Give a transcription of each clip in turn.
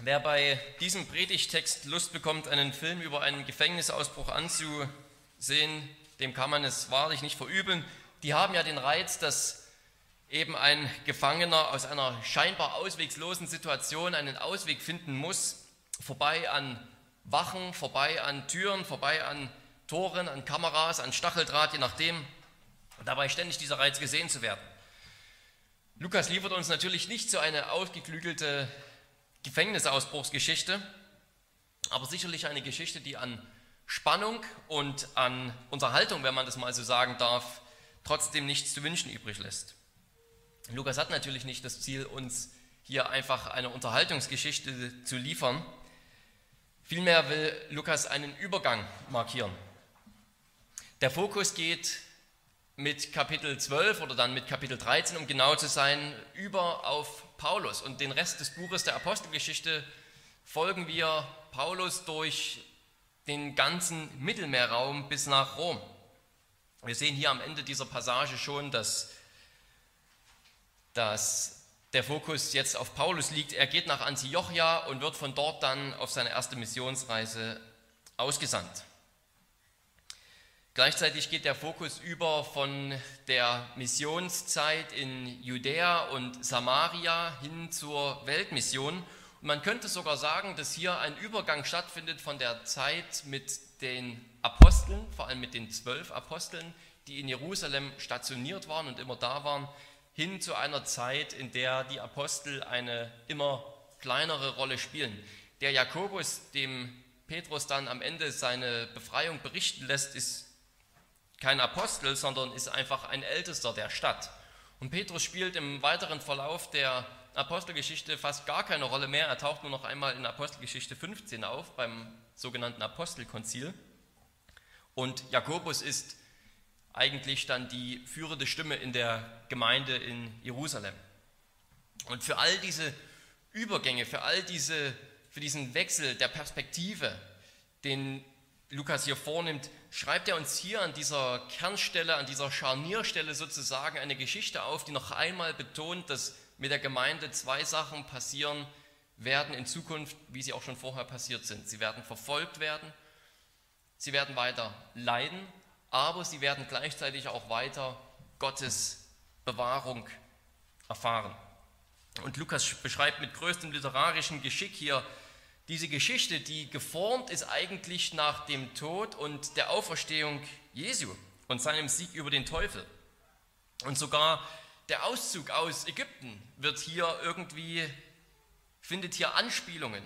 Wer bei diesem Predigtext Lust bekommt, einen Film über einen Gefängnisausbruch anzusehen, dem kann man es wahrlich nicht verübeln. Die haben ja den Reiz, dass eben ein Gefangener aus einer scheinbar ausweglosen Situation einen Ausweg finden muss, vorbei an Wachen, vorbei an Türen, vorbei an Toren, an Kameras, an Stacheldraht, je nachdem. Dabei ständig dieser Reiz gesehen zu werden. Lukas liefert uns natürlich nicht so eine ausgeklügelte Gefängnisausbruchsgeschichte, aber sicherlich eine Geschichte, die an Spannung und an Unterhaltung, wenn man das mal so sagen darf, trotzdem nichts zu wünschen übrig lässt. Lukas hat natürlich nicht das Ziel, uns hier einfach eine Unterhaltungsgeschichte zu liefern. Vielmehr will Lukas einen Übergang markieren. Der Fokus geht mit Kapitel 12 oder dann mit Kapitel 13, um genau zu sein, über auf Paulus. Und den Rest des Buches der Apostelgeschichte folgen wir Paulus durch den ganzen Mittelmeerraum bis nach Rom. Wir sehen hier am Ende dieser Passage schon, dass, dass der Fokus jetzt auf Paulus liegt. Er geht nach Antiochia und wird von dort dann auf seine erste Missionsreise ausgesandt. Gleichzeitig geht der Fokus über von der Missionszeit in Judäa und Samaria hin zur Weltmission. Und man könnte sogar sagen, dass hier ein Übergang stattfindet von der Zeit mit den Aposteln, vor allem mit den zwölf Aposteln, die in Jerusalem stationiert waren und immer da waren, hin zu einer Zeit, in der die Apostel eine immer kleinere Rolle spielen. Der Jakobus, dem Petrus dann am Ende seine Befreiung berichten lässt, ist kein Apostel, sondern ist einfach ein Ältester der Stadt. Und Petrus spielt im weiteren Verlauf der Apostelgeschichte fast gar keine Rolle mehr. Er taucht nur noch einmal in Apostelgeschichte 15 auf, beim sogenannten Apostelkonzil. Und Jakobus ist eigentlich dann die führende Stimme in der Gemeinde in Jerusalem. Und für all diese Übergänge, für all diese, für diesen Wechsel der Perspektive, den Lukas hier vornimmt, schreibt er uns hier an dieser Kernstelle, an dieser Scharnierstelle sozusagen eine Geschichte auf, die noch einmal betont, dass mit der Gemeinde zwei Sachen passieren werden in Zukunft, wie sie auch schon vorher passiert sind. Sie werden verfolgt werden, sie werden weiter leiden, aber sie werden gleichzeitig auch weiter Gottes Bewahrung erfahren. Und Lukas beschreibt mit größtem literarischen Geschick hier diese Geschichte, die geformt ist eigentlich nach dem Tod und der Auferstehung Jesu und seinem Sieg über den Teufel. Und sogar der Auszug aus Ägypten wird hier irgendwie, findet hier Anspielungen.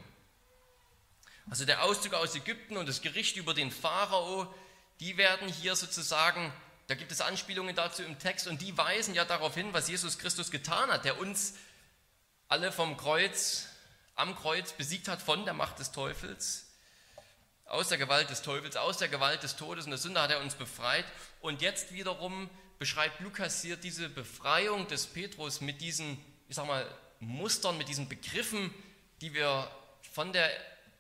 Also der Auszug aus Ägypten und das Gericht über den Pharao, die werden hier sozusagen, da gibt es Anspielungen dazu im Text und die weisen ja darauf hin, was Jesus Christus getan hat, der uns alle vom Kreuz am Kreuz besiegt hat von der Macht des Teufels, aus der Gewalt des Teufels, aus der Gewalt des Todes und der Sünde hat er uns befreit. Und jetzt wiederum beschreibt Lukas hier diese Befreiung des Petrus mit diesen, ich sag mal, Mustern, mit diesen Begriffen, die wir von der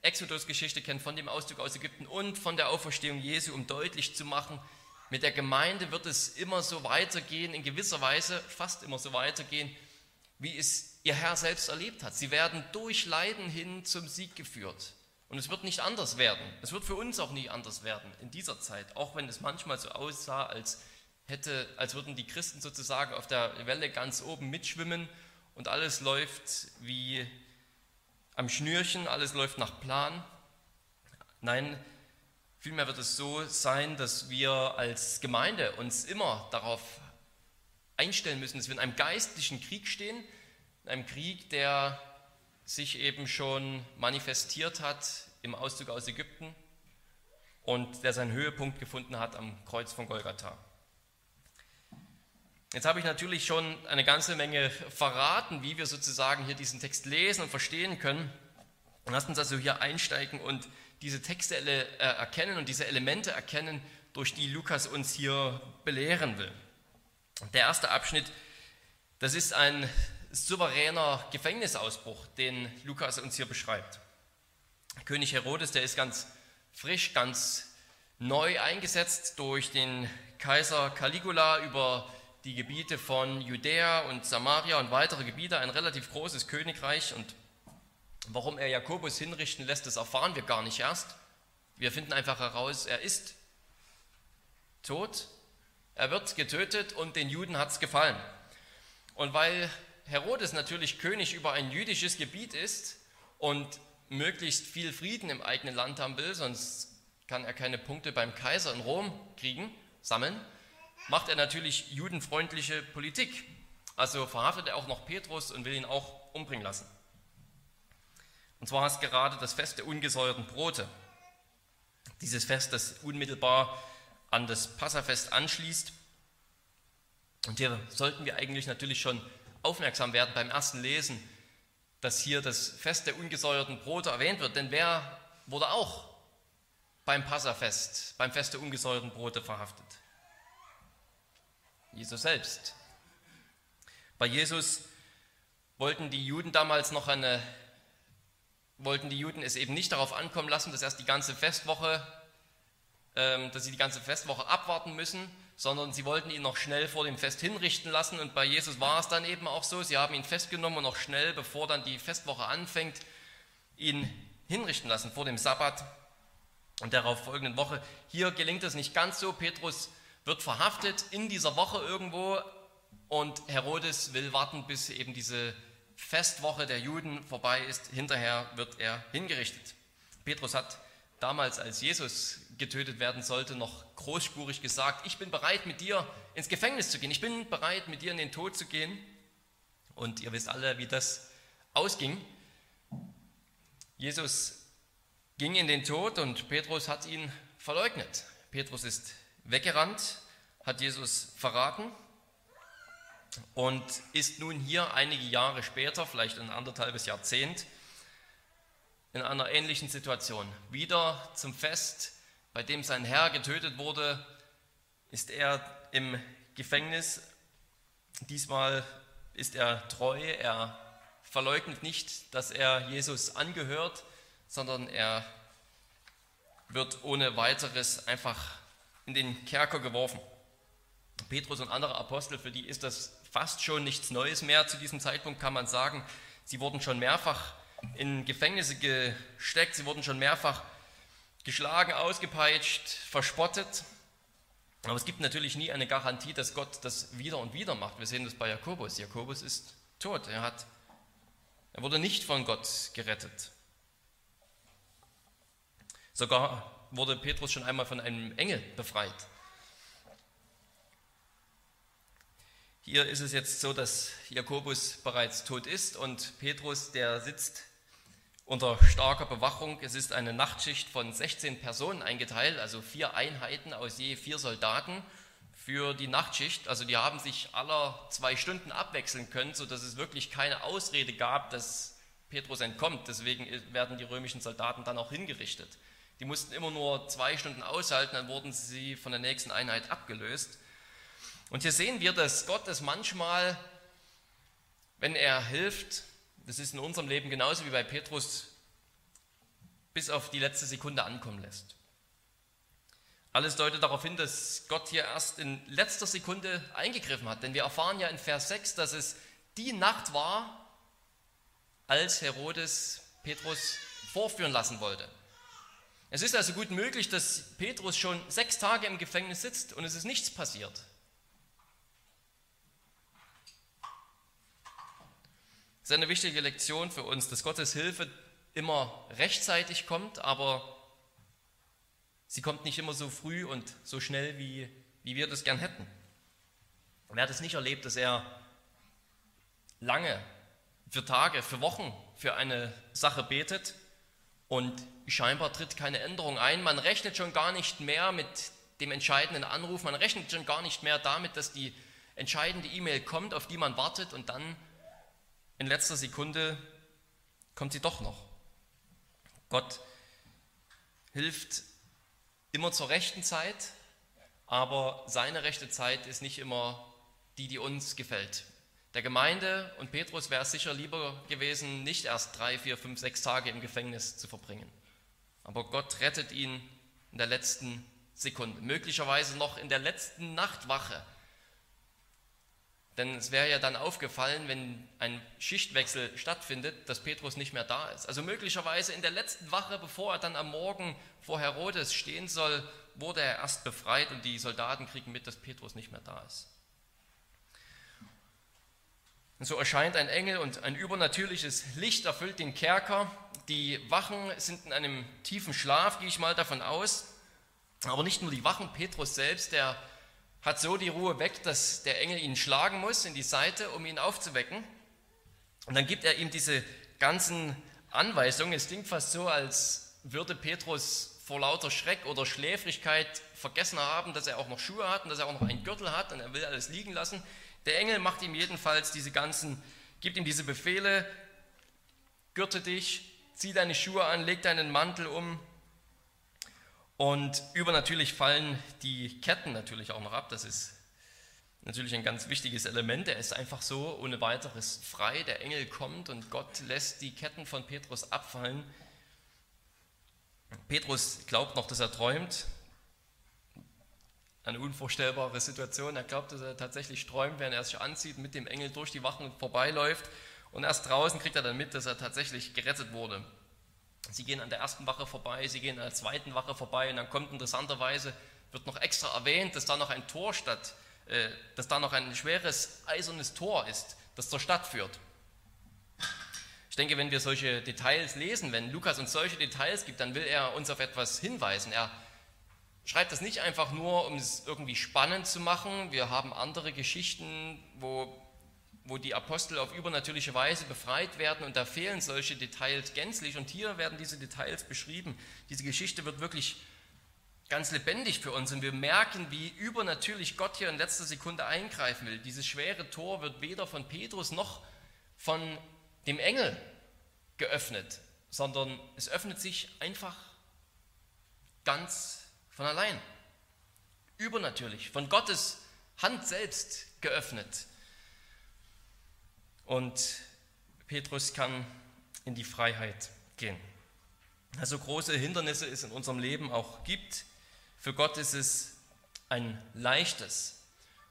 Exodus-Geschichte kennen, von dem Auszug aus Ägypten und von der Auferstehung Jesu, um deutlich zu machen, mit der Gemeinde wird es immer so weitergehen, in gewisser Weise fast immer so weitergehen, wie es ihr Herr selbst erlebt hat. Sie werden durch Leiden hin zum Sieg geführt. Und es wird nicht anders werden. Es wird für uns auch nie anders werden in dieser Zeit, auch wenn es manchmal so aussah, als, hätte, als würden die Christen sozusagen auf der Welle ganz oben mitschwimmen und alles läuft wie am Schnürchen, alles läuft nach Plan. Nein, vielmehr wird es so sein, dass wir als Gemeinde uns immer darauf einstellen müssen, dass wir in einem geistlichen Krieg stehen, in einem Krieg, der sich eben schon manifestiert hat im Auszug aus Ägypten und der seinen Höhepunkt gefunden hat am Kreuz von Golgatha. Jetzt habe ich natürlich schon eine ganze Menge verraten, wie wir sozusagen hier diesen Text lesen und verstehen können. Lasst uns also hier einsteigen und diese Texte äh, erkennen und diese Elemente erkennen, durch die Lukas uns hier belehren will. Der erste Abschnitt, das ist ein souveräner Gefängnisausbruch, den Lukas uns hier beschreibt. König Herodes, der ist ganz frisch, ganz neu eingesetzt durch den Kaiser Caligula über die Gebiete von Judäa und Samaria und weitere Gebiete, ein relativ großes Königreich. Und Warum er Jakobus hinrichten lässt, das erfahren wir gar nicht erst. Wir finden einfach heraus, er ist tot, er wird getötet und den Juden hat es gefallen. Und weil Herodes natürlich König über ein jüdisches Gebiet ist und möglichst viel Frieden im eigenen Land haben will, sonst kann er keine Punkte beim Kaiser in Rom kriegen, sammeln, macht er natürlich judenfreundliche Politik. Also verhaftet er auch noch Petrus und will ihn auch umbringen lassen. Und zwar ist gerade das Fest der ungesäuerten Brote. Dieses Fest, das unmittelbar an das Passafest anschließt. Und hier sollten wir eigentlich natürlich schon aufmerksam werden beim ersten Lesen, dass hier das Fest der ungesäuerten Brote erwähnt wird. Denn wer wurde auch beim Passafest, beim Fest der ungesäuerten Brote verhaftet? Jesus selbst. Bei Jesus wollten die Juden damals noch eine, wollten die Juden es eben nicht darauf ankommen lassen, dass erst die ganze Festwoche, ähm, dass sie die ganze Festwoche abwarten müssen, sondern sie wollten ihn noch schnell vor dem Fest hinrichten lassen. Und bei Jesus war es dann eben auch so, sie haben ihn festgenommen und noch schnell, bevor dann die Festwoche anfängt, ihn hinrichten lassen vor dem Sabbat und darauf folgenden Woche. Hier gelingt es nicht ganz so. Petrus wird verhaftet in dieser Woche irgendwo und Herodes will warten, bis eben diese Festwoche der Juden vorbei ist. Hinterher wird er hingerichtet. Petrus hat damals, als Jesus getötet werden sollte, noch großspurig gesagt, ich bin bereit, mit dir ins Gefängnis zu gehen, ich bin bereit, mit dir in den Tod zu gehen. Und ihr wisst alle, wie das ausging. Jesus ging in den Tod und Petrus hat ihn verleugnet. Petrus ist weggerannt, hat Jesus verraten und ist nun hier einige Jahre später, vielleicht ein anderthalbes Jahrzehnt, in einer ähnlichen Situation. Wieder zum Fest, bei dem sein Herr getötet wurde, ist er im Gefängnis. Diesmal ist er treu, er verleugnet nicht, dass er Jesus angehört, sondern er wird ohne weiteres einfach in den Kerker geworfen. Petrus und andere Apostel, für die ist das fast schon nichts Neues mehr. Zu diesem Zeitpunkt kann man sagen, sie wurden schon mehrfach in Gefängnisse gesteckt, sie wurden schon mehrfach geschlagen, ausgepeitscht, verspottet. Aber es gibt natürlich nie eine Garantie, dass Gott das wieder und wieder macht. Wir sehen das bei Jakobus. Jakobus ist tot. Er, hat, er wurde nicht von Gott gerettet. Sogar wurde Petrus schon einmal von einem Engel befreit. Hier ist es jetzt so, dass Jakobus bereits tot ist und Petrus, der sitzt unter starker Bewachung. Es ist eine Nachtschicht von 16 Personen eingeteilt, also vier Einheiten aus je vier Soldaten für die Nachtschicht. Also die haben sich aller zwei Stunden abwechseln können, sodass es wirklich keine Ausrede gab, dass Petrus entkommt. Deswegen werden die römischen Soldaten dann auch hingerichtet. Die mussten immer nur zwei Stunden aushalten, dann wurden sie von der nächsten Einheit abgelöst. Und hier sehen wir, dass Gott es manchmal, wenn er hilft, das ist in unserem Leben genauso wie bei Petrus, bis auf die letzte Sekunde ankommen lässt. Alles deutet darauf hin, dass Gott hier erst in letzter Sekunde eingegriffen hat. Denn wir erfahren ja in Vers 6, dass es die Nacht war, als Herodes Petrus vorführen lassen wollte. Es ist also gut möglich, dass Petrus schon sechs Tage im Gefängnis sitzt und es ist nichts passiert. Das ist eine wichtige Lektion für uns, dass Gottes Hilfe immer rechtzeitig kommt, aber sie kommt nicht immer so früh und so schnell, wie, wie wir das gern hätten. Wer hat es nicht erlebt, dass er lange, für Tage, für Wochen für eine Sache betet und scheinbar tritt keine Änderung ein. Man rechnet schon gar nicht mehr mit dem entscheidenden Anruf, man rechnet schon gar nicht mehr damit, dass die entscheidende E-Mail kommt, auf die man wartet und dann in letzter Sekunde kommt sie doch noch. Gott hilft immer zur rechten Zeit, aber seine rechte Zeit ist nicht immer die, die uns gefällt. Der Gemeinde und Petrus wäre es sicher lieber gewesen, nicht erst drei, vier, fünf, sechs Tage im Gefängnis zu verbringen. Aber Gott rettet ihn in der letzten Sekunde, möglicherweise noch in der letzten Nachtwache Denn es wäre ja dann aufgefallen, wenn ein Schichtwechsel stattfindet, dass Petrus nicht mehr da ist. Also möglicherweise in der letzten Wache, bevor er dann am Morgen vor Herodes stehen soll, wurde er erst befreit und die Soldaten kriegen mit, dass Petrus nicht mehr da ist. Und so erscheint ein Engel und ein übernatürliches Licht erfüllt den Kerker. Die Wachen sind in einem tiefen Schlaf, gehe ich mal davon aus. Aber nicht nur die Wachen, Petrus selbst, der hat so die Ruhe weg, dass der Engel ihn schlagen muss in die Seite, um ihn aufzuwecken. Und dann gibt er ihm diese ganzen Anweisungen. Es klingt fast so, als würde Petrus vor lauter Schreck oder Schläfrigkeit vergessen haben, dass er auch noch Schuhe hat und dass er auch noch einen Gürtel hat und er will alles liegen lassen. Der Engel macht ihm jedenfalls diese ganzen, gibt ihm diese Befehle, gürte dich, zieh deine Schuhe an, leg deinen Mantel um, und übernatürlich fallen die Ketten natürlich auch noch ab. Das ist natürlich ein ganz wichtiges Element. Er ist einfach so ohne weiteres frei. Der Engel kommt und Gott lässt die Ketten von Petrus abfallen. Petrus glaubt noch, dass er träumt. Eine unvorstellbare Situation. Er glaubt, dass er tatsächlich träumt, während er sich anzieht, mit dem Engel durch die Wachen vorbeiläuft. Und erst draußen kriegt er dann mit, dass er tatsächlich gerettet wurde. Sie gehen an der ersten Wache vorbei, sie gehen an der zweiten Wache vorbei und dann kommt interessanterweise, wird noch extra erwähnt, dass da noch ein Tor statt, äh, dass da noch ein schweres eisernes Tor ist, das zur Stadt führt. Ich denke, wenn wir solche Details lesen, wenn Lukas uns solche Details gibt, dann will er uns auf etwas hinweisen. Er schreibt das nicht einfach nur, um es irgendwie spannend zu machen. Wir haben andere Geschichten, wo wo die Apostel auf übernatürliche Weise befreit werden und da fehlen solche Details gänzlich und hier werden diese Details beschrieben. Diese Geschichte wird wirklich ganz lebendig für uns und wir merken, wie übernatürlich Gott hier in letzter Sekunde eingreifen will. Dieses schwere Tor wird weder von Petrus noch von dem Engel geöffnet, sondern es öffnet sich einfach ganz von allein. Übernatürlich, von Gottes Hand selbst geöffnet. Und Petrus kann in die Freiheit gehen. Also große Hindernisse es in unserem Leben auch gibt. Für Gott ist es ein leichtes.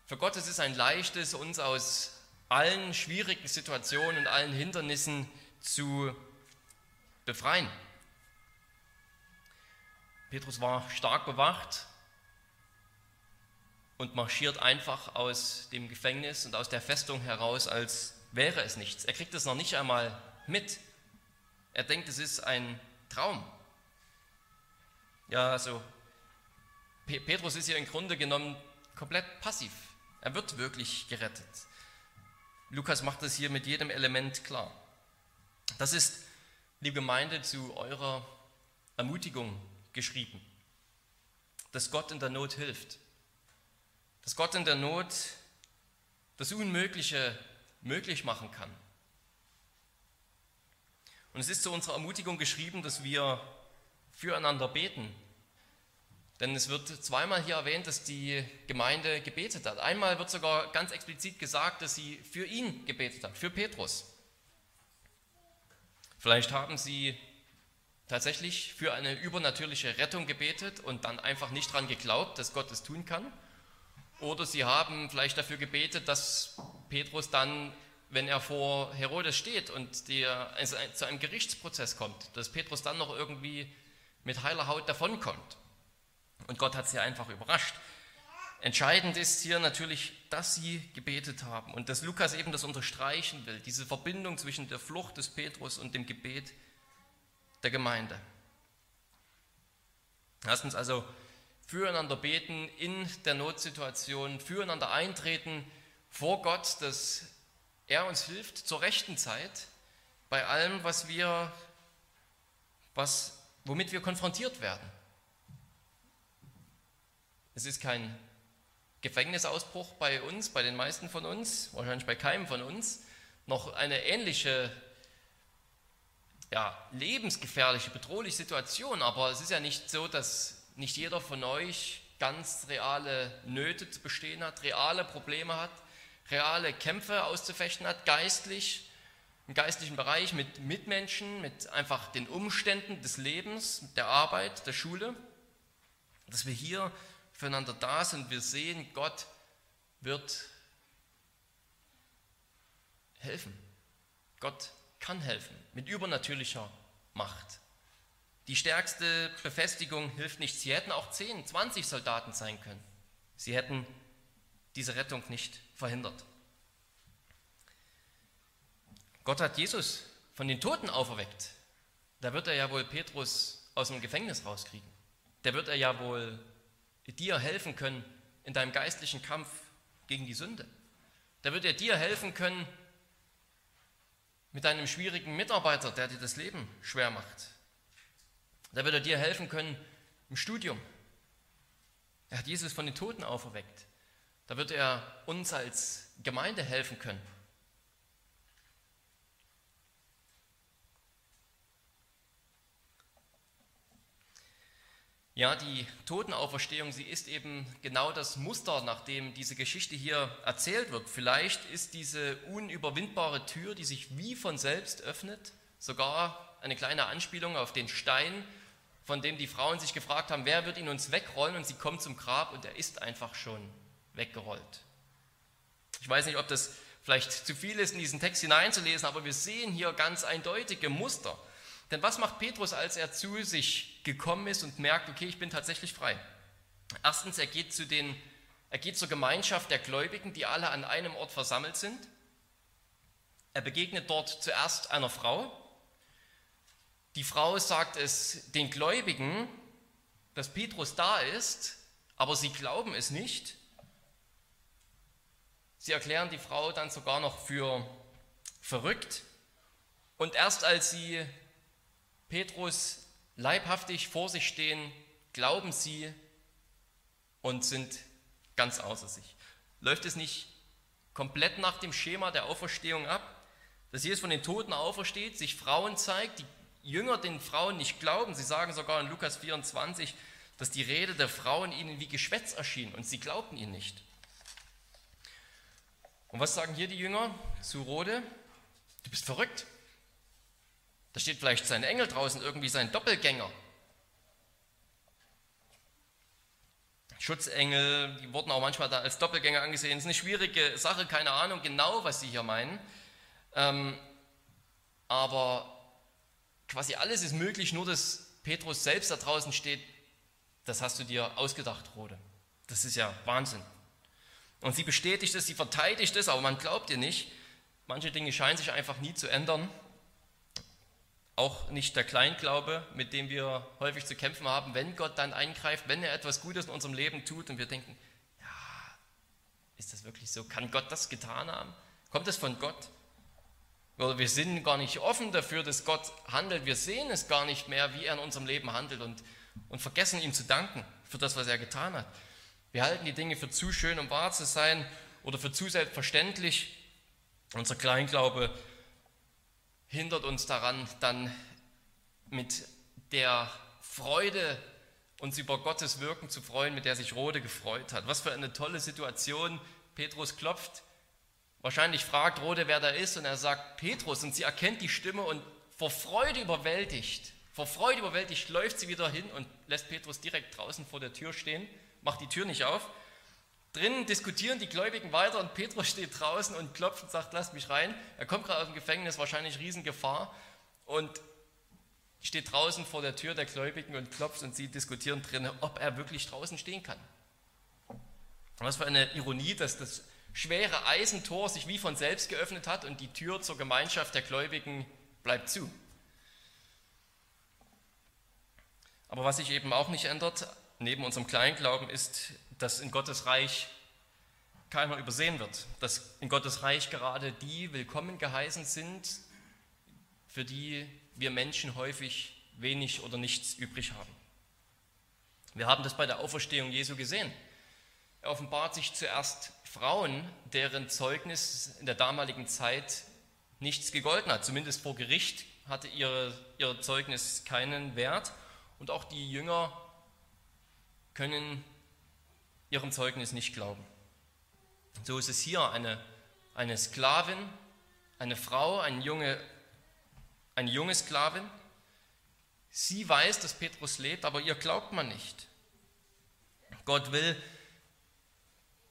Für Gott ist es ein leichtes, uns aus allen schwierigen Situationen und allen Hindernissen zu befreien. Petrus war stark bewacht und marschiert einfach aus dem Gefängnis und aus der Festung heraus als wäre es nichts. Er kriegt es noch nicht einmal mit. Er denkt, es ist ein Traum. Ja, also Petrus ist hier im Grunde genommen komplett passiv. Er wird wirklich gerettet. Lukas macht das hier mit jedem Element klar. Das ist, liebe Gemeinde, zu eurer Ermutigung geschrieben, dass Gott in der Not hilft, dass Gott in der Not das Unmögliche möglich machen kann. Und es ist zu unserer Ermutigung geschrieben, dass wir füreinander beten. Denn es wird zweimal hier erwähnt, dass die Gemeinde gebetet hat. Einmal wird sogar ganz explizit gesagt, dass sie für ihn gebetet hat, für Petrus. Vielleicht haben sie tatsächlich für eine übernatürliche Rettung gebetet und dann einfach nicht daran geglaubt, dass Gott es tun kann. Oder sie haben vielleicht dafür gebetet, dass Petrus dann, wenn er vor Herodes steht und der, zu einem Gerichtsprozess kommt, dass Petrus dann noch irgendwie mit heiler Haut davonkommt. Und Gott hat sie einfach überrascht. Entscheidend ist hier natürlich, dass sie gebetet haben und dass Lukas eben das unterstreichen will, diese Verbindung zwischen der Flucht des Petrus und dem Gebet der Gemeinde. Lasst uns also füreinander beten in der Notsituation, füreinander eintreten vor Gott, dass er uns hilft zur rechten Zeit bei allem, was wir, was, womit wir konfrontiert werden. Es ist kein Gefängnisausbruch bei uns, bei den meisten von uns, wahrscheinlich bei keinem von uns, noch eine ähnliche ja, lebensgefährliche, bedrohliche Situation, aber es ist ja nicht so, dass nicht jeder von euch ganz reale Nöte zu bestehen hat, reale Probleme hat, reale Kämpfe auszufechten hat, geistlich, im geistlichen Bereich mit Mitmenschen, mit einfach den Umständen des Lebens, der Arbeit, der Schule, dass wir hier füreinander da sind, wir sehen, Gott wird helfen. Gott kann helfen mit übernatürlicher Macht. Die stärkste Befestigung hilft nicht. Sie hätten auch 10, 20 Soldaten sein können. Sie hätten diese Rettung nicht verhindert. Gott hat Jesus von den Toten auferweckt. Da wird er ja wohl Petrus aus dem Gefängnis rauskriegen. Da wird er ja wohl dir helfen können in deinem geistlichen Kampf gegen die Sünde. Da wird er dir helfen können mit deinem schwierigen Mitarbeiter, der dir das Leben schwer macht. Da wird er dir helfen können im Studium. Er hat Jesus von den Toten auferweckt. Da wird er uns als Gemeinde helfen können. Ja, die Totenauferstehung, sie ist eben genau das Muster, nach dem diese Geschichte hier erzählt wird. Vielleicht ist diese unüberwindbare Tür, die sich wie von selbst öffnet, sogar eine kleine Anspielung auf den Stein, von dem die Frauen sich gefragt haben, wer wird ihn uns wegrollen? Und sie kommen zum Grab und er ist einfach schon weggerollt. Ich weiß nicht, ob das vielleicht zu viel ist, in diesen Text hineinzulesen, aber wir sehen hier ganz eindeutige Muster. Denn was macht Petrus, als er zu sich gekommen ist und merkt, okay, ich bin tatsächlich frei? Erstens, er geht, zu den, er geht zur Gemeinschaft der Gläubigen, die alle an einem Ort versammelt sind. Er begegnet dort zuerst einer Frau. Die Frau sagt es den Gläubigen, dass Petrus da ist, aber sie glauben es nicht. Sie erklären die Frau dann sogar noch für verrückt. Und erst als sie Petrus leibhaftig vor sich stehen, glauben sie und sind ganz außer sich. Läuft es nicht komplett nach dem Schema der Auferstehung ab, dass Jesus von den Toten aufersteht, sich Frauen zeigt, die Jünger den Frauen nicht glauben. Sie sagen sogar in Lukas 24, dass die Rede der Frauen ihnen wie Geschwätz erschien und sie glaubten ihn nicht. Und was sagen hier die Jünger zu Rode? Du bist verrückt. Da steht vielleicht sein Engel draußen, irgendwie sein Doppelgänger. Schutzengel, die wurden auch manchmal da als Doppelgänger angesehen. Das ist eine schwierige Sache, keine Ahnung genau, was sie hier meinen. Ähm, aber quasi alles ist möglich, nur dass Petrus selbst da draußen steht, das hast du dir ausgedacht, Rode. Das ist ja Wahnsinn. Und sie bestätigt es, sie verteidigt es, aber man glaubt ihr nicht. Manche Dinge scheinen sich einfach nie zu ändern. Auch nicht der Kleinglaube, mit dem wir häufig zu kämpfen haben, wenn Gott dann eingreift, wenn er etwas Gutes in unserem Leben tut und wir denken, ja, ist das wirklich so? Kann Gott das getan haben? Kommt es von Gott? Oder wir sind gar nicht offen dafür, dass Gott handelt. Wir sehen es gar nicht mehr, wie er in unserem Leben handelt und, und vergessen ihm zu danken für das, was er getan hat. Wir halten die Dinge für zu schön, um wahr zu sein oder für zu selbstverständlich. Unser Kleinglaube hindert uns daran, dann mit der Freude uns über Gottes Wirken zu freuen, mit der sich Rode gefreut hat. Was für eine tolle Situation. Petrus klopft, wahrscheinlich fragt Rode, wer da ist, und er sagt Petrus, und sie erkennt die Stimme und vor Freude überwältigt, vor Freude überwältigt läuft sie wieder hin und lässt Petrus direkt draußen vor der Tür stehen, macht die Tür nicht auf Drinnen diskutieren die Gläubigen weiter und Petrus steht draußen und klopft und sagt, lasst mich rein. Er kommt gerade aus dem Gefängnis, wahrscheinlich Riesengefahr und steht draußen vor der Tür der Gläubigen und klopft und sie diskutieren drinnen, ob er wirklich draußen stehen kann. Was für eine Ironie, dass das schwere Eisentor sich wie von selbst geöffnet hat und die Tür zur Gemeinschaft der Gläubigen bleibt zu. Aber was sich eben auch nicht ändert, neben unserem Kleinglauben, ist dass in Gottes Reich keiner übersehen wird, dass in Gottes Reich gerade die willkommen geheißen sind, für die wir Menschen häufig wenig oder nichts übrig haben. Wir haben das bei der Auferstehung Jesu gesehen. Er offenbart sich zuerst Frauen, deren Zeugnis in der damaligen Zeit nichts gegolten hat. Zumindest vor Gericht hatte ihre, ihr Zeugnis keinen Wert. Und auch die Jünger können ihrem Zeugnis nicht glauben. So ist es hier eine, eine Sklavin, eine Frau, eine junge, eine junge Sklavin. Sie weiß, dass Petrus lebt, aber ihr glaubt man nicht. Gott will,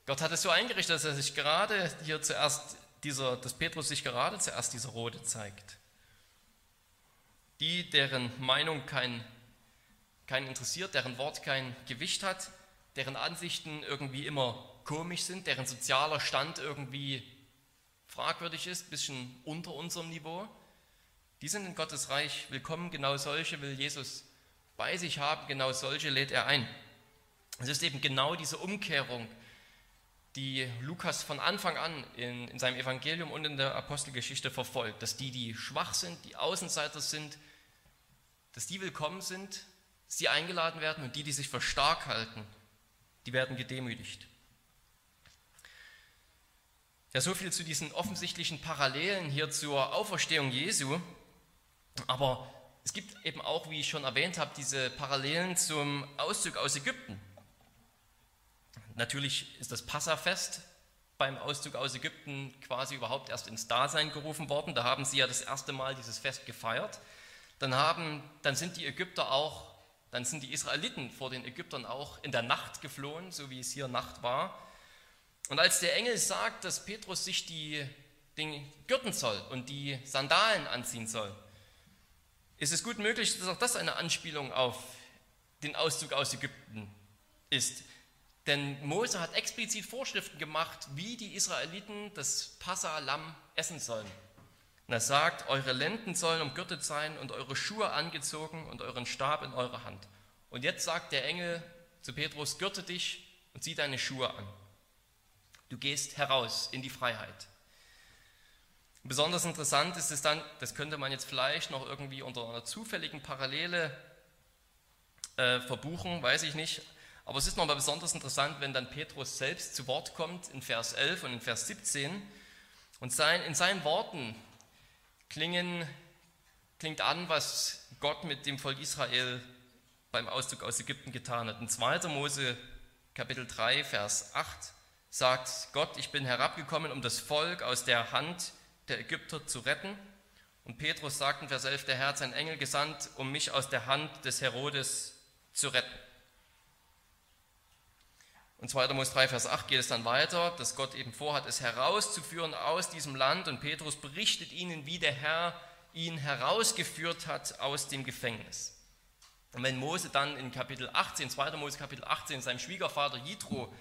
Gott hat es so eingerichtet, dass er sich gerade hier zuerst dieser, dass Petrus sich gerade zuerst dieser Rote zeigt. Die, deren Meinung kein, kein interessiert, deren Wort kein Gewicht hat, deren Ansichten irgendwie immer komisch sind, deren sozialer Stand irgendwie fragwürdig ist, ein bisschen unter unserem Niveau, die sind in Gottes Reich willkommen. Genau solche will Jesus bei sich haben, genau solche lädt er ein. Es ist eben genau diese Umkehrung, die Lukas von Anfang an in, in seinem Evangelium und in der Apostelgeschichte verfolgt, dass die, die schwach sind, die Außenseiter sind, dass die willkommen sind, die eingeladen werden und die, die sich für stark halten, die werden gedemütigt. Ja, so viel zu diesen offensichtlichen Parallelen hier zur Auferstehung Jesu. Aber es gibt eben auch, wie ich schon erwähnt habe, diese Parallelen zum Auszug aus Ägypten. Natürlich ist das Passafest beim Auszug aus Ägypten quasi überhaupt erst ins Dasein gerufen worden. Da haben sie ja das erste Mal dieses Fest gefeiert. Dann, haben, dann sind die Ägypter auch, dann sind die Israeliten vor den Ägyptern auch in der Nacht geflohen, so wie es hier Nacht war. Und als der Engel sagt, dass Petrus sich die, den gürten soll und die Sandalen anziehen soll, ist es gut möglich, dass auch das eine Anspielung auf den Auszug aus Ägypten ist. Denn Mose hat explizit Vorschriften gemacht, wie die Israeliten das Passa-Lamm essen sollen. Und er sagt, eure Lenden sollen umgürtet sein und eure Schuhe angezogen und euren Stab in eurer Hand. Und jetzt sagt der Engel zu Petrus, gürte dich und zieh deine Schuhe an. Du gehst heraus in die Freiheit. Besonders interessant ist es dann, das könnte man jetzt vielleicht noch irgendwie unter einer zufälligen Parallele äh, verbuchen, weiß ich nicht, aber es ist nochmal besonders interessant, wenn dann Petrus selbst zu Wort kommt in Vers 11 und in Vers 17. Und sein, in seinen Worten klingen, klingt an, was Gott mit dem Volk Israel beim Auszug aus Ägypten getan hat. In 2. Mose Kapitel 3, Vers 8 sagt Gott, ich bin herabgekommen, um das Volk aus der Hand der Ägypter zu retten. Und Petrus sagt in Vers 11, der Herr hat seinen Engel gesandt, um mich aus der Hand des Herodes zu retten. Und 2. Mose 3, Vers 8 geht es dann weiter, dass Gott eben vorhat, es herauszuführen aus diesem Land. Und Petrus berichtet ihnen, wie der Herr ihn herausgeführt hat aus dem Gefängnis. Und wenn Mose dann in Kapitel 18, 2. Mose Kapitel 18, seinem Schwiegervater Jitro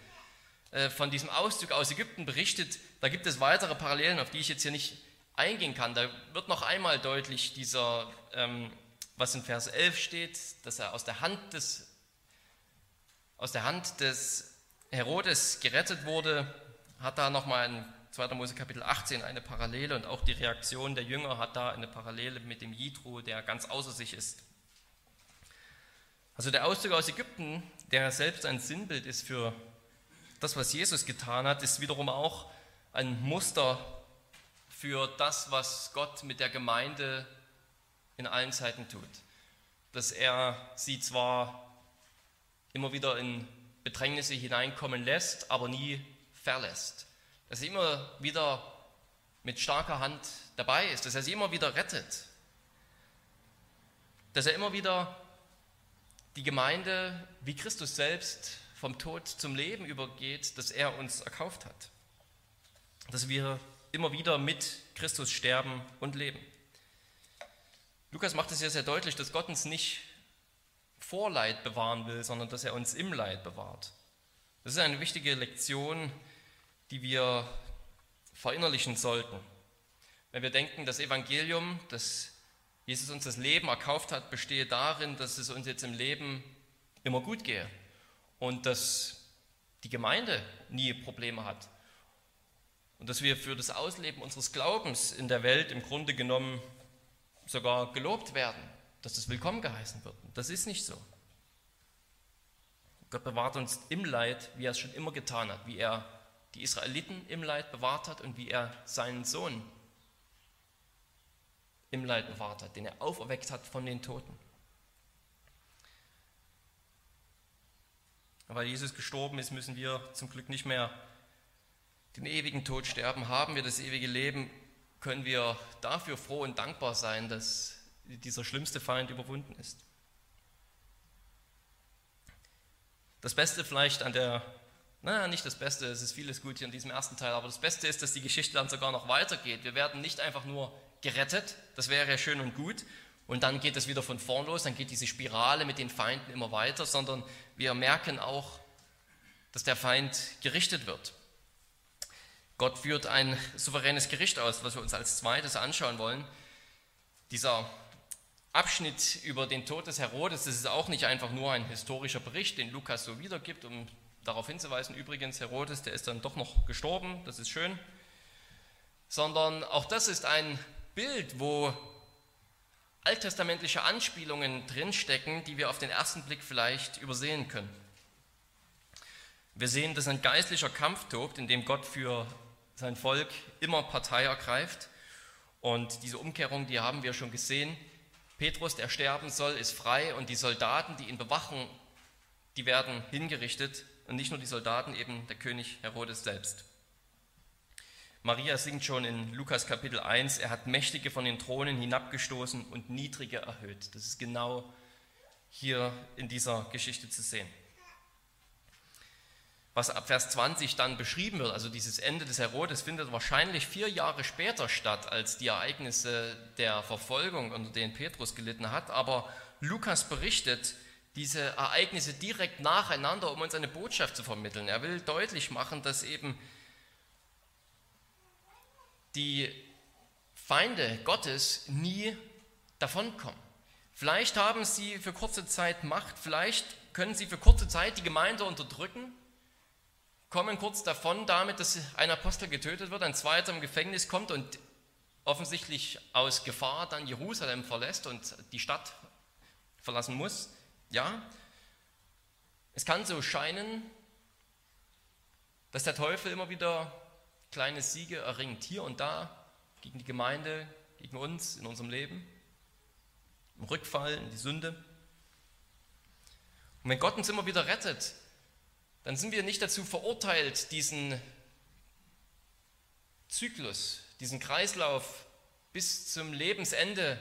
äh, von diesem Auszug aus Ägypten berichtet, da gibt es weitere Parallelen, auf die ich jetzt hier nicht eingehen kann. Da wird noch einmal deutlich dieser, ähm, was in Vers 11 steht, dass er aus der Hand des, aus der Hand des Herodes gerettet wurde, hat da nochmal in 2. Mose Kapitel 18 eine Parallele und auch die Reaktion der Jünger hat da eine Parallele mit dem Jitro, der ganz außer sich ist. Also der Auszug aus Ägypten, der selbst ein Sinnbild ist für das, was Jesus getan hat, ist wiederum auch ein Muster für das, was Gott mit der Gemeinde in allen Zeiten tut. Dass er sie zwar immer wieder in Bedrängnisse hineinkommen lässt, aber nie verlässt. Dass er immer wieder mit starker Hand dabei ist, dass er sie immer wieder rettet. Dass er immer wieder die Gemeinde wie Christus selbst vom Tod zum Leben übergeht, das er uns erkauft hat. Dass wir immer wieder mit Christus sterben und leben. Lukas macht es ja sehr deutlich, dass Gott uns nicht vor Leid bewahren will, sondern dass er uns im Leid bewahrt. Das ist eine wichtige Lektion, die wir verinnerlichen sollten. Wenn wir denken, das Evangelium, das Jesus uns das Leben erkauft hat, bestehe darin, dass es uns jetzt im Leben immer gut gehe und dass die Gemeinde nie Probleme hat und dass wir für das Ausleben unseres Glaubens in der Welt im Grunde genommen sogar gelobt werden dass das willkommen geheißen wird. Das ist nicht so. Gott bewahrt uns im Leid, wie er es schon immer getan hat, wie er die Israeliten im Leid bewahrt hat und wie er seinen Sohn im Leid bewahrt hat, den er auferweckt hat von den Toten. Weil Jesus gestorben ist, müssen wir zum Glück nicht mehr den ewigen Tod sterben. Haben wir das ewige Leben, können wir dafür froh und dankbar sein, dass dieser schlimmste Feind überwunden ist. Das Beste vielleicht an der Naja, nicht das Beste, es ist vieles gut hier in diesem ersten Teil, aber das Beste ist, dass die Geschichte dann sogar noch weitergeht. Wir werden nicht einfach nur gerettet, das wäre ja schön und gut, und dann geht es wieder von vorn los, dann geht diese Spirale mit den Feinden immer weiter, sondern wir merken auch, dass der Feind gerichtet wird. Gott führt ein souveränes Gericht aus, was wir uns als zweites anschauen wollen. Dieser Abschnitt über den Tod des Herodes, das ist auch nicht einfach nur ein historischer Bericht, den Lukas so wiedergibt, um darauf hinzuweisen, übrigens, Herodes, der ist dann doch noch gestorben, das ist schön, sondern auch das ist ein Bild, wo alttestamentliche Anspielungen drinstecken, die wir auf den ersten Blick vielleicht übersehen können. Wir sehen, dass ein geistlicher Kampf tobt, in dem Gott für sein Volk immer Partei ergreift. Und diese Umkehrung, die haben wir schon gesehen. Petrus, der sterben soll, ist frei und die Soldaten, die ihn bewachen, die werden hingerichtet. Und nicht nur die Soldaten, eben der König Herodes selbst. Maria singt schon in Lukas Kapitel 1, er hat Mächtige von den Thronen hinabgestoßen und Niedrige erhöht. Das ist genau hier in dieser Geschichte zu sehen. Was ab Vers 20 dann beschrieben wird, also dieses Ende des Herodes, findet wahrscheinlich vier Jahre später statt als die Ereignisse der Verfolgung, unter denen Petrus gelitten hat. Aber Lukas berichtet diese Ereignisse direkt nacheinander, um uns eine Botschaft zu vermitteln. Er will deutlich machen, dass eben die Feinde Gottes nie davonkommen. Vielleicht haben sie für kurze Zeit Macht, vielleicht können sie für kurze Zeit die Gemeinde unterdrücken, kommen kurz davon damit, dass ein Apostel getötet wird, ein zweiter im Gefängnis kommt und offensichtlich aus Gefahr dann Jerusalem verlässt und die Stadt verlassen muss. Ja, es kann so scheinen, dass der Teufel immer wieder kleine Siege erringt, hier und da, gegen die Gemeinde, gegen uns in unserem Leben, im Rückfall, in die Sünde. Und wenn Gott uns immer wieder rettet, dann sind wir nicht dazu verurteilt, diesen Zyklus, diesen Kreislauf bis zum Lebensende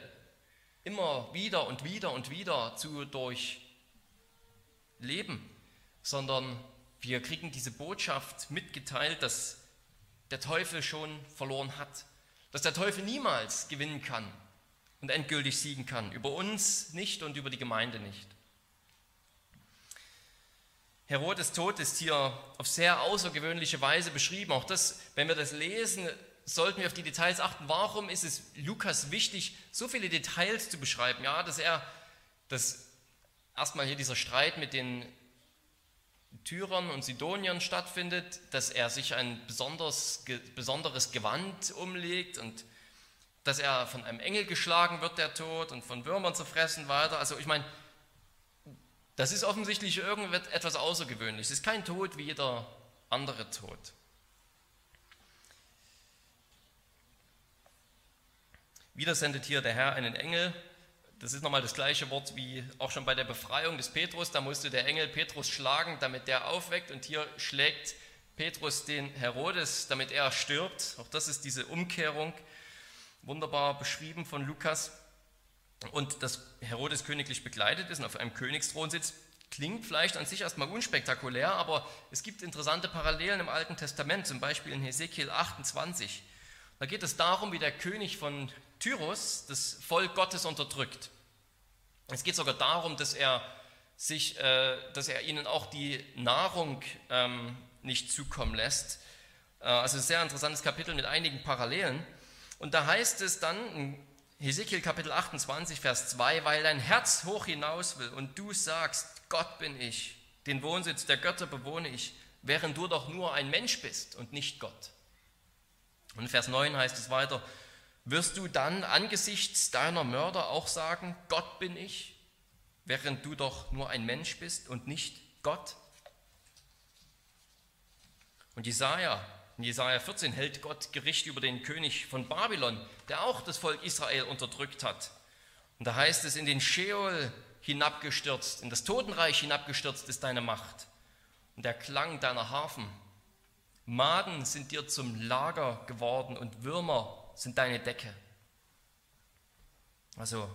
immer wieder und wieder und wieder zu durchleben, sondern wir kriegen diese Botschaft mitgeteilt, dass der Teufel schon verloren hat. Dass der Teufel niemals gewinnen kann und endgültig siegen kann. Über uns nicht und über die Gemeinde nicht. Herodes Tod ist hier auf sehr außergewöhnliche Weise beschrieben. Auch das, wenn wir das lesen, sollten wir auf die Details achten. Warum ist es Lukas wichtig, so viele Details zu beschreiben? Ja, dass er, dass erstmal hier dieser Streit mit den Tyrern und Sidoniern stattfindet, dass er sich ein besonders, besonderes Gewand umlegt und dass er von einem Engel geschlagen wird, der Tod, und von Würmern zerfressen weiter. Also ich meine, das ist offensichtlich irgendetwas Außergewöhnliches. Es ist kein Tod wie jeder andere Tod. Wieder sendet hier der Herr einen Engel das ist nochmal das gleiche Wort wie auch schon bei der Befreiung des Petrus. Da musste der Engel Petrus schlagen, damit der aufweckt. Und hier schlägt Petrus den Herodes, damit er stirbt. Auch das ist diese Umkehrung, wunderbar beschrieben von Lukas. Und dass Herodes königlich begleitet ist und auf einem Königsthron sitzt, klingt vielleicht an sich erstmal unspektakulär, aber es gibt interessante Parallelen im Alten Testament, zum Beispiel in Hesekiel 28. Da geht es darum, wie der König von Tyrus das Volk Gottes unterdrückt. Es geht sogar darum, dass er, sich, äh, dass er ihnen auch die Nahrung ähm, nicht zukommen lässt. Äh, also ein sehr interessantes Kapitel mit einigen Parallelen. Und da heißt es dann Hesekiel Kapitel 28, Vers 2, weil dein Herz hoch hinaus will und du sagst, Gott bin ich, den Wohnsitz der Götter bewohne ich, während du doch nur ein Mensch bist und nicht Gott. Und Vers 9 heißt es weiter, wirst du dann angesichts deiner Mörder auch sagen, Gott bin ich, während du doch nur ein Mensch bist und nicht Gott? Und Jesaja, in Jesaja 14 hält Gott Gericht über den König von Babylon, der auch das Volk Israel unterdrückt hat. Und da heißt es, in den Sheol hinabgestürzt, in das Totenreich hinabgestürzt ist deine Macht und der Klang deiner Harfen. Maden sind dir zum Lager geworden und Würmer sind deine Decke. Also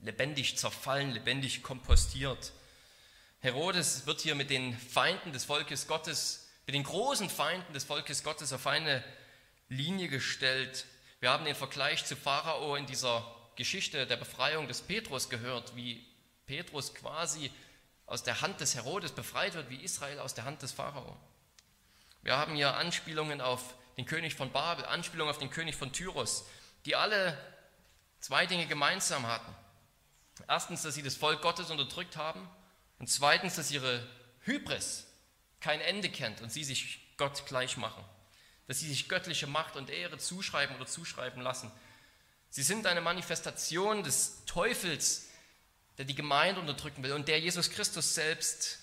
lebendig zerfallen, lebendig kompostiert. Herodes wird hier mit den Feinden des Volkes Gottes, mit den großen Feinden des Volkes Gottes auf eine Linie gestellt. Wir haben den Vergleich zu Pharao in dieser Geschichte der Befreiung des Petrus gehört, wie Petrus quasi aus der Hand des Herodes befreit wird, wie Israel aus der Hand des Pharao. Wir haben hier Anspielungen auf den König von Babel, Anspielungen auf den König von Tyros, die alle zwei Dinge gemeinsam hatten. Erstens, dass sie das Volk Gottes unterdrückt haben und zweitens, dass ihre Hybris kein Ende kennt und sie sich Gott gleich machen, dass sie sich göttliche Macht und Ehre zuschreiben oder zuschreiben lassen. Sie sind eine Manifestation des Teufels, der die Gemeinde unterdrücken will und der Jesus Christus selbst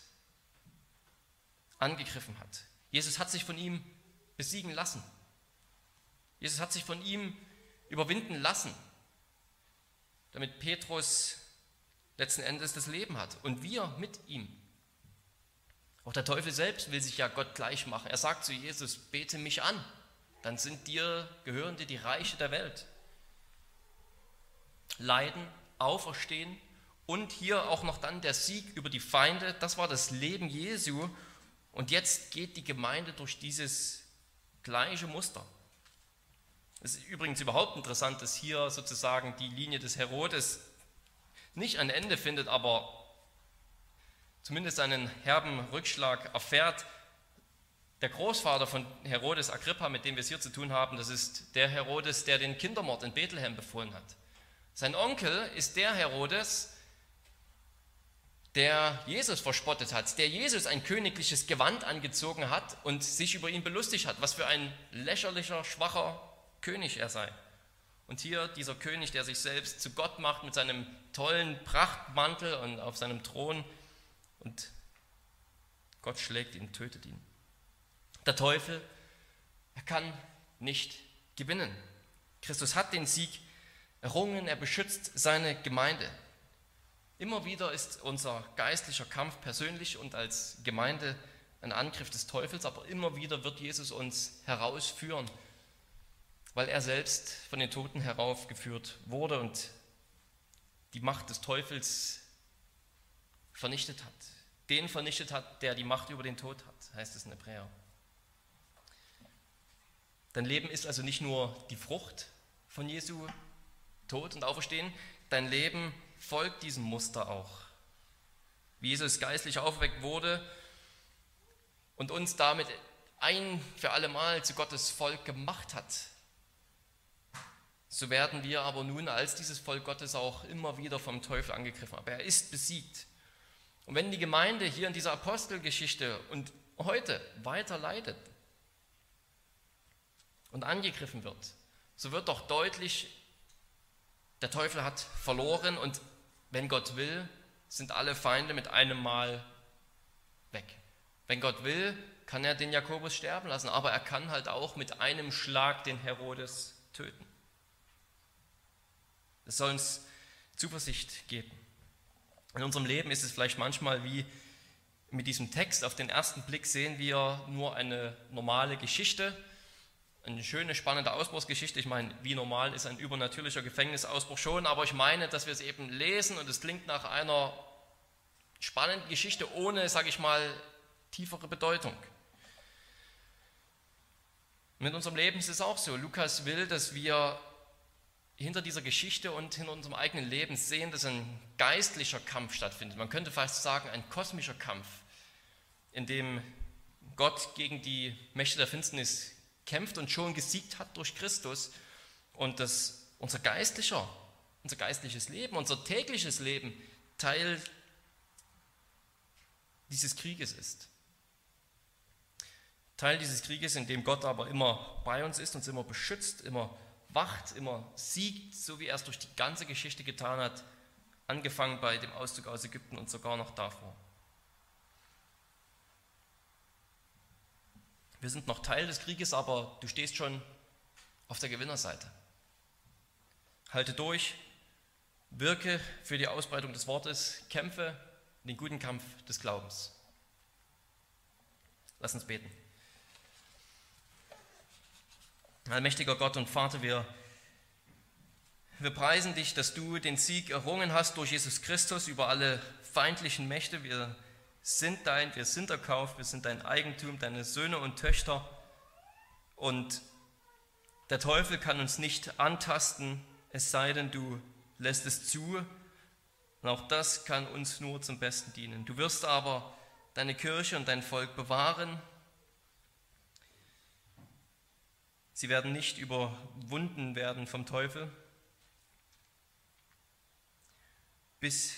angegriffen hat. Jesus hat sich von ihm besiegen lassen. Jesus hat sich von ihm überwinden lassen, damit Petrus letzten Endes das Leben hat und wir mit ihm. Auch der Teufel selbst will sich ja Gott gleich machen. Er sagt zu Jesus, bete mich an, dann sind dir, gehören dir die Reiche der Welt. Leiden, auferstehen und hier auch noch dann der Sieg über die Feinde, das war das Leben Jesu. Und jetzt geht die Gemeinde durch dieses gleiche Muster. Es ist übrigens überhaupt interessant, dass hier sozusagen die Linie des Herodes nicht ein Ende findet, aber zumindest einen herben Rückschlag erfährt. Der Großvater von Herodes Agrippa, mit dem wir es hier zu tun haben, das ist der Herodes, der den Kindermord in Bethlehem befohlen hat. Sein Onkel ist der Herodes, der Jesus verspottet hat, der Jesus ein königliches Gewand angezogen hat und sich über ihn belustigt hat, was für ein lächerlicher, schwacher König er sei. Und hier dieser König, der sich selbst zu Gott macht mit seinem tollen Prachtmantel und auf seinem Thron und Gott schlägt ihn, tötet ihn. Der Teufel, er kann nicht gewinnen. Christus hat den Sieg errungen, er beschützt seine Gemeinde. Immer wieder ist unser geistlicher Kampf persönlich und als Gemeinde ein Angriff des Teufels, aber immer wieder wird Jesus uns herausführen weil er selbst von den Toten heraufgeführt wurde und die Macht des Teufels vernichtet hat. Den vernichtet hat, der die Macht über den Tod hat, heißt es in Hebräer. Dein Leben ist also nicht nur die Frucht von Jesu Tod und Auferstehen, dein Leben folgt diesem Muster auch. Wie Jesus geistlich aufweckt wurde und uns damit ein für alle Mal zu Gottes Volk gemacht hat, so werden wir aber nun als dieses Volk Gottes auch immer wieder vom Teufel angegriffen. Aber er ist besiegt. Und wenn die Gemeinde hier in dieser Apostelgeschichte und heute weiter leidet und angegriffen wird, so wird doch deutlich, der Teufel hat verloren und wenn Gott will, sind alle Feinde mit einem Mal weg. Wenn Gott will, kann er den Jakobus sterben lassen, aber er kann halt auch mit einem Schlag den Herodes töten. Es soll uns Zuversicht geben. In unserem Leben ist es vielleicht manchmal wie mit diesem Text. Auf den ersten Blick sehen wir nur eine normale Geschichte, eine schöne, spannende Ausbruchsgeschichte. Ich meine, wie normal ist ein übernatürlicher Gefängnisausbruch schon, aber ich meine, dass wir es eben lesen und es klingt nach einer spannenden Geschichte ohne, sage ich mal, tiefere Bedeutung. Mit unserem Leben ist es auch so. Lukas will, dass wir hinter dieser Geschichte und hinter unserem eigenen Leben sehen, dass ein geistlicher Kampf stattfindet. Man könnte fast sagen, ein kosmischer Kampf, in dem Gott gegen die Mächte der Finsternis kämpft und schon gesiegt hat durch Christus und dass unser geistlicher, unser geistliches Leben, unser tägliches Leben Teil dieses Krieges ist. Teil dieses Krieges, in dem Gott aber immer bei uns ist, uns immer beschützt, immer wacht, immer siegt, so wie er es durch die ganze Geschichte getan hat, angefangen bei dem Auszug aus Ägypten und sogar noch davor. Wir sind noch Teil des Krieges, aber du stehst schon auf der Gewinnerseite. Halte durch, wirke für die Ausbreitung des Wortes, kämpfe den guten Kampf des Glaubens. Lass uns beten. Allmächtiger Gott und Vater, wir, wir preisen dich, dass du den Sieg errungen hast durch Jesus Christus über alle feindlichen Mächte. Wir sind dein, wir sind erkauft, wir sind dein Eigentum, deine Söhne und Töchter. Und der Teufel kann uns nicht antasten, es sei denn, du lässt es zu. Und auch das kann uns nur zum Besten dienen. Du wirst aber deine Kirche und dein Volk bewahren. Sie werden nicht überwunden werden vom Teufel, bis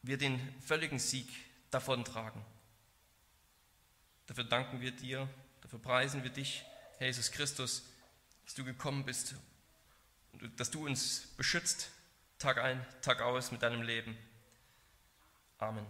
wir den völligen Sieg davontragen. Dafür danken wir dir, dafür preisen wir dich, Herr Jesus Christus, dass du gekommen bist und dass du uns beschützt, Tag ein, Tag aus mit deinem Leben. Amen.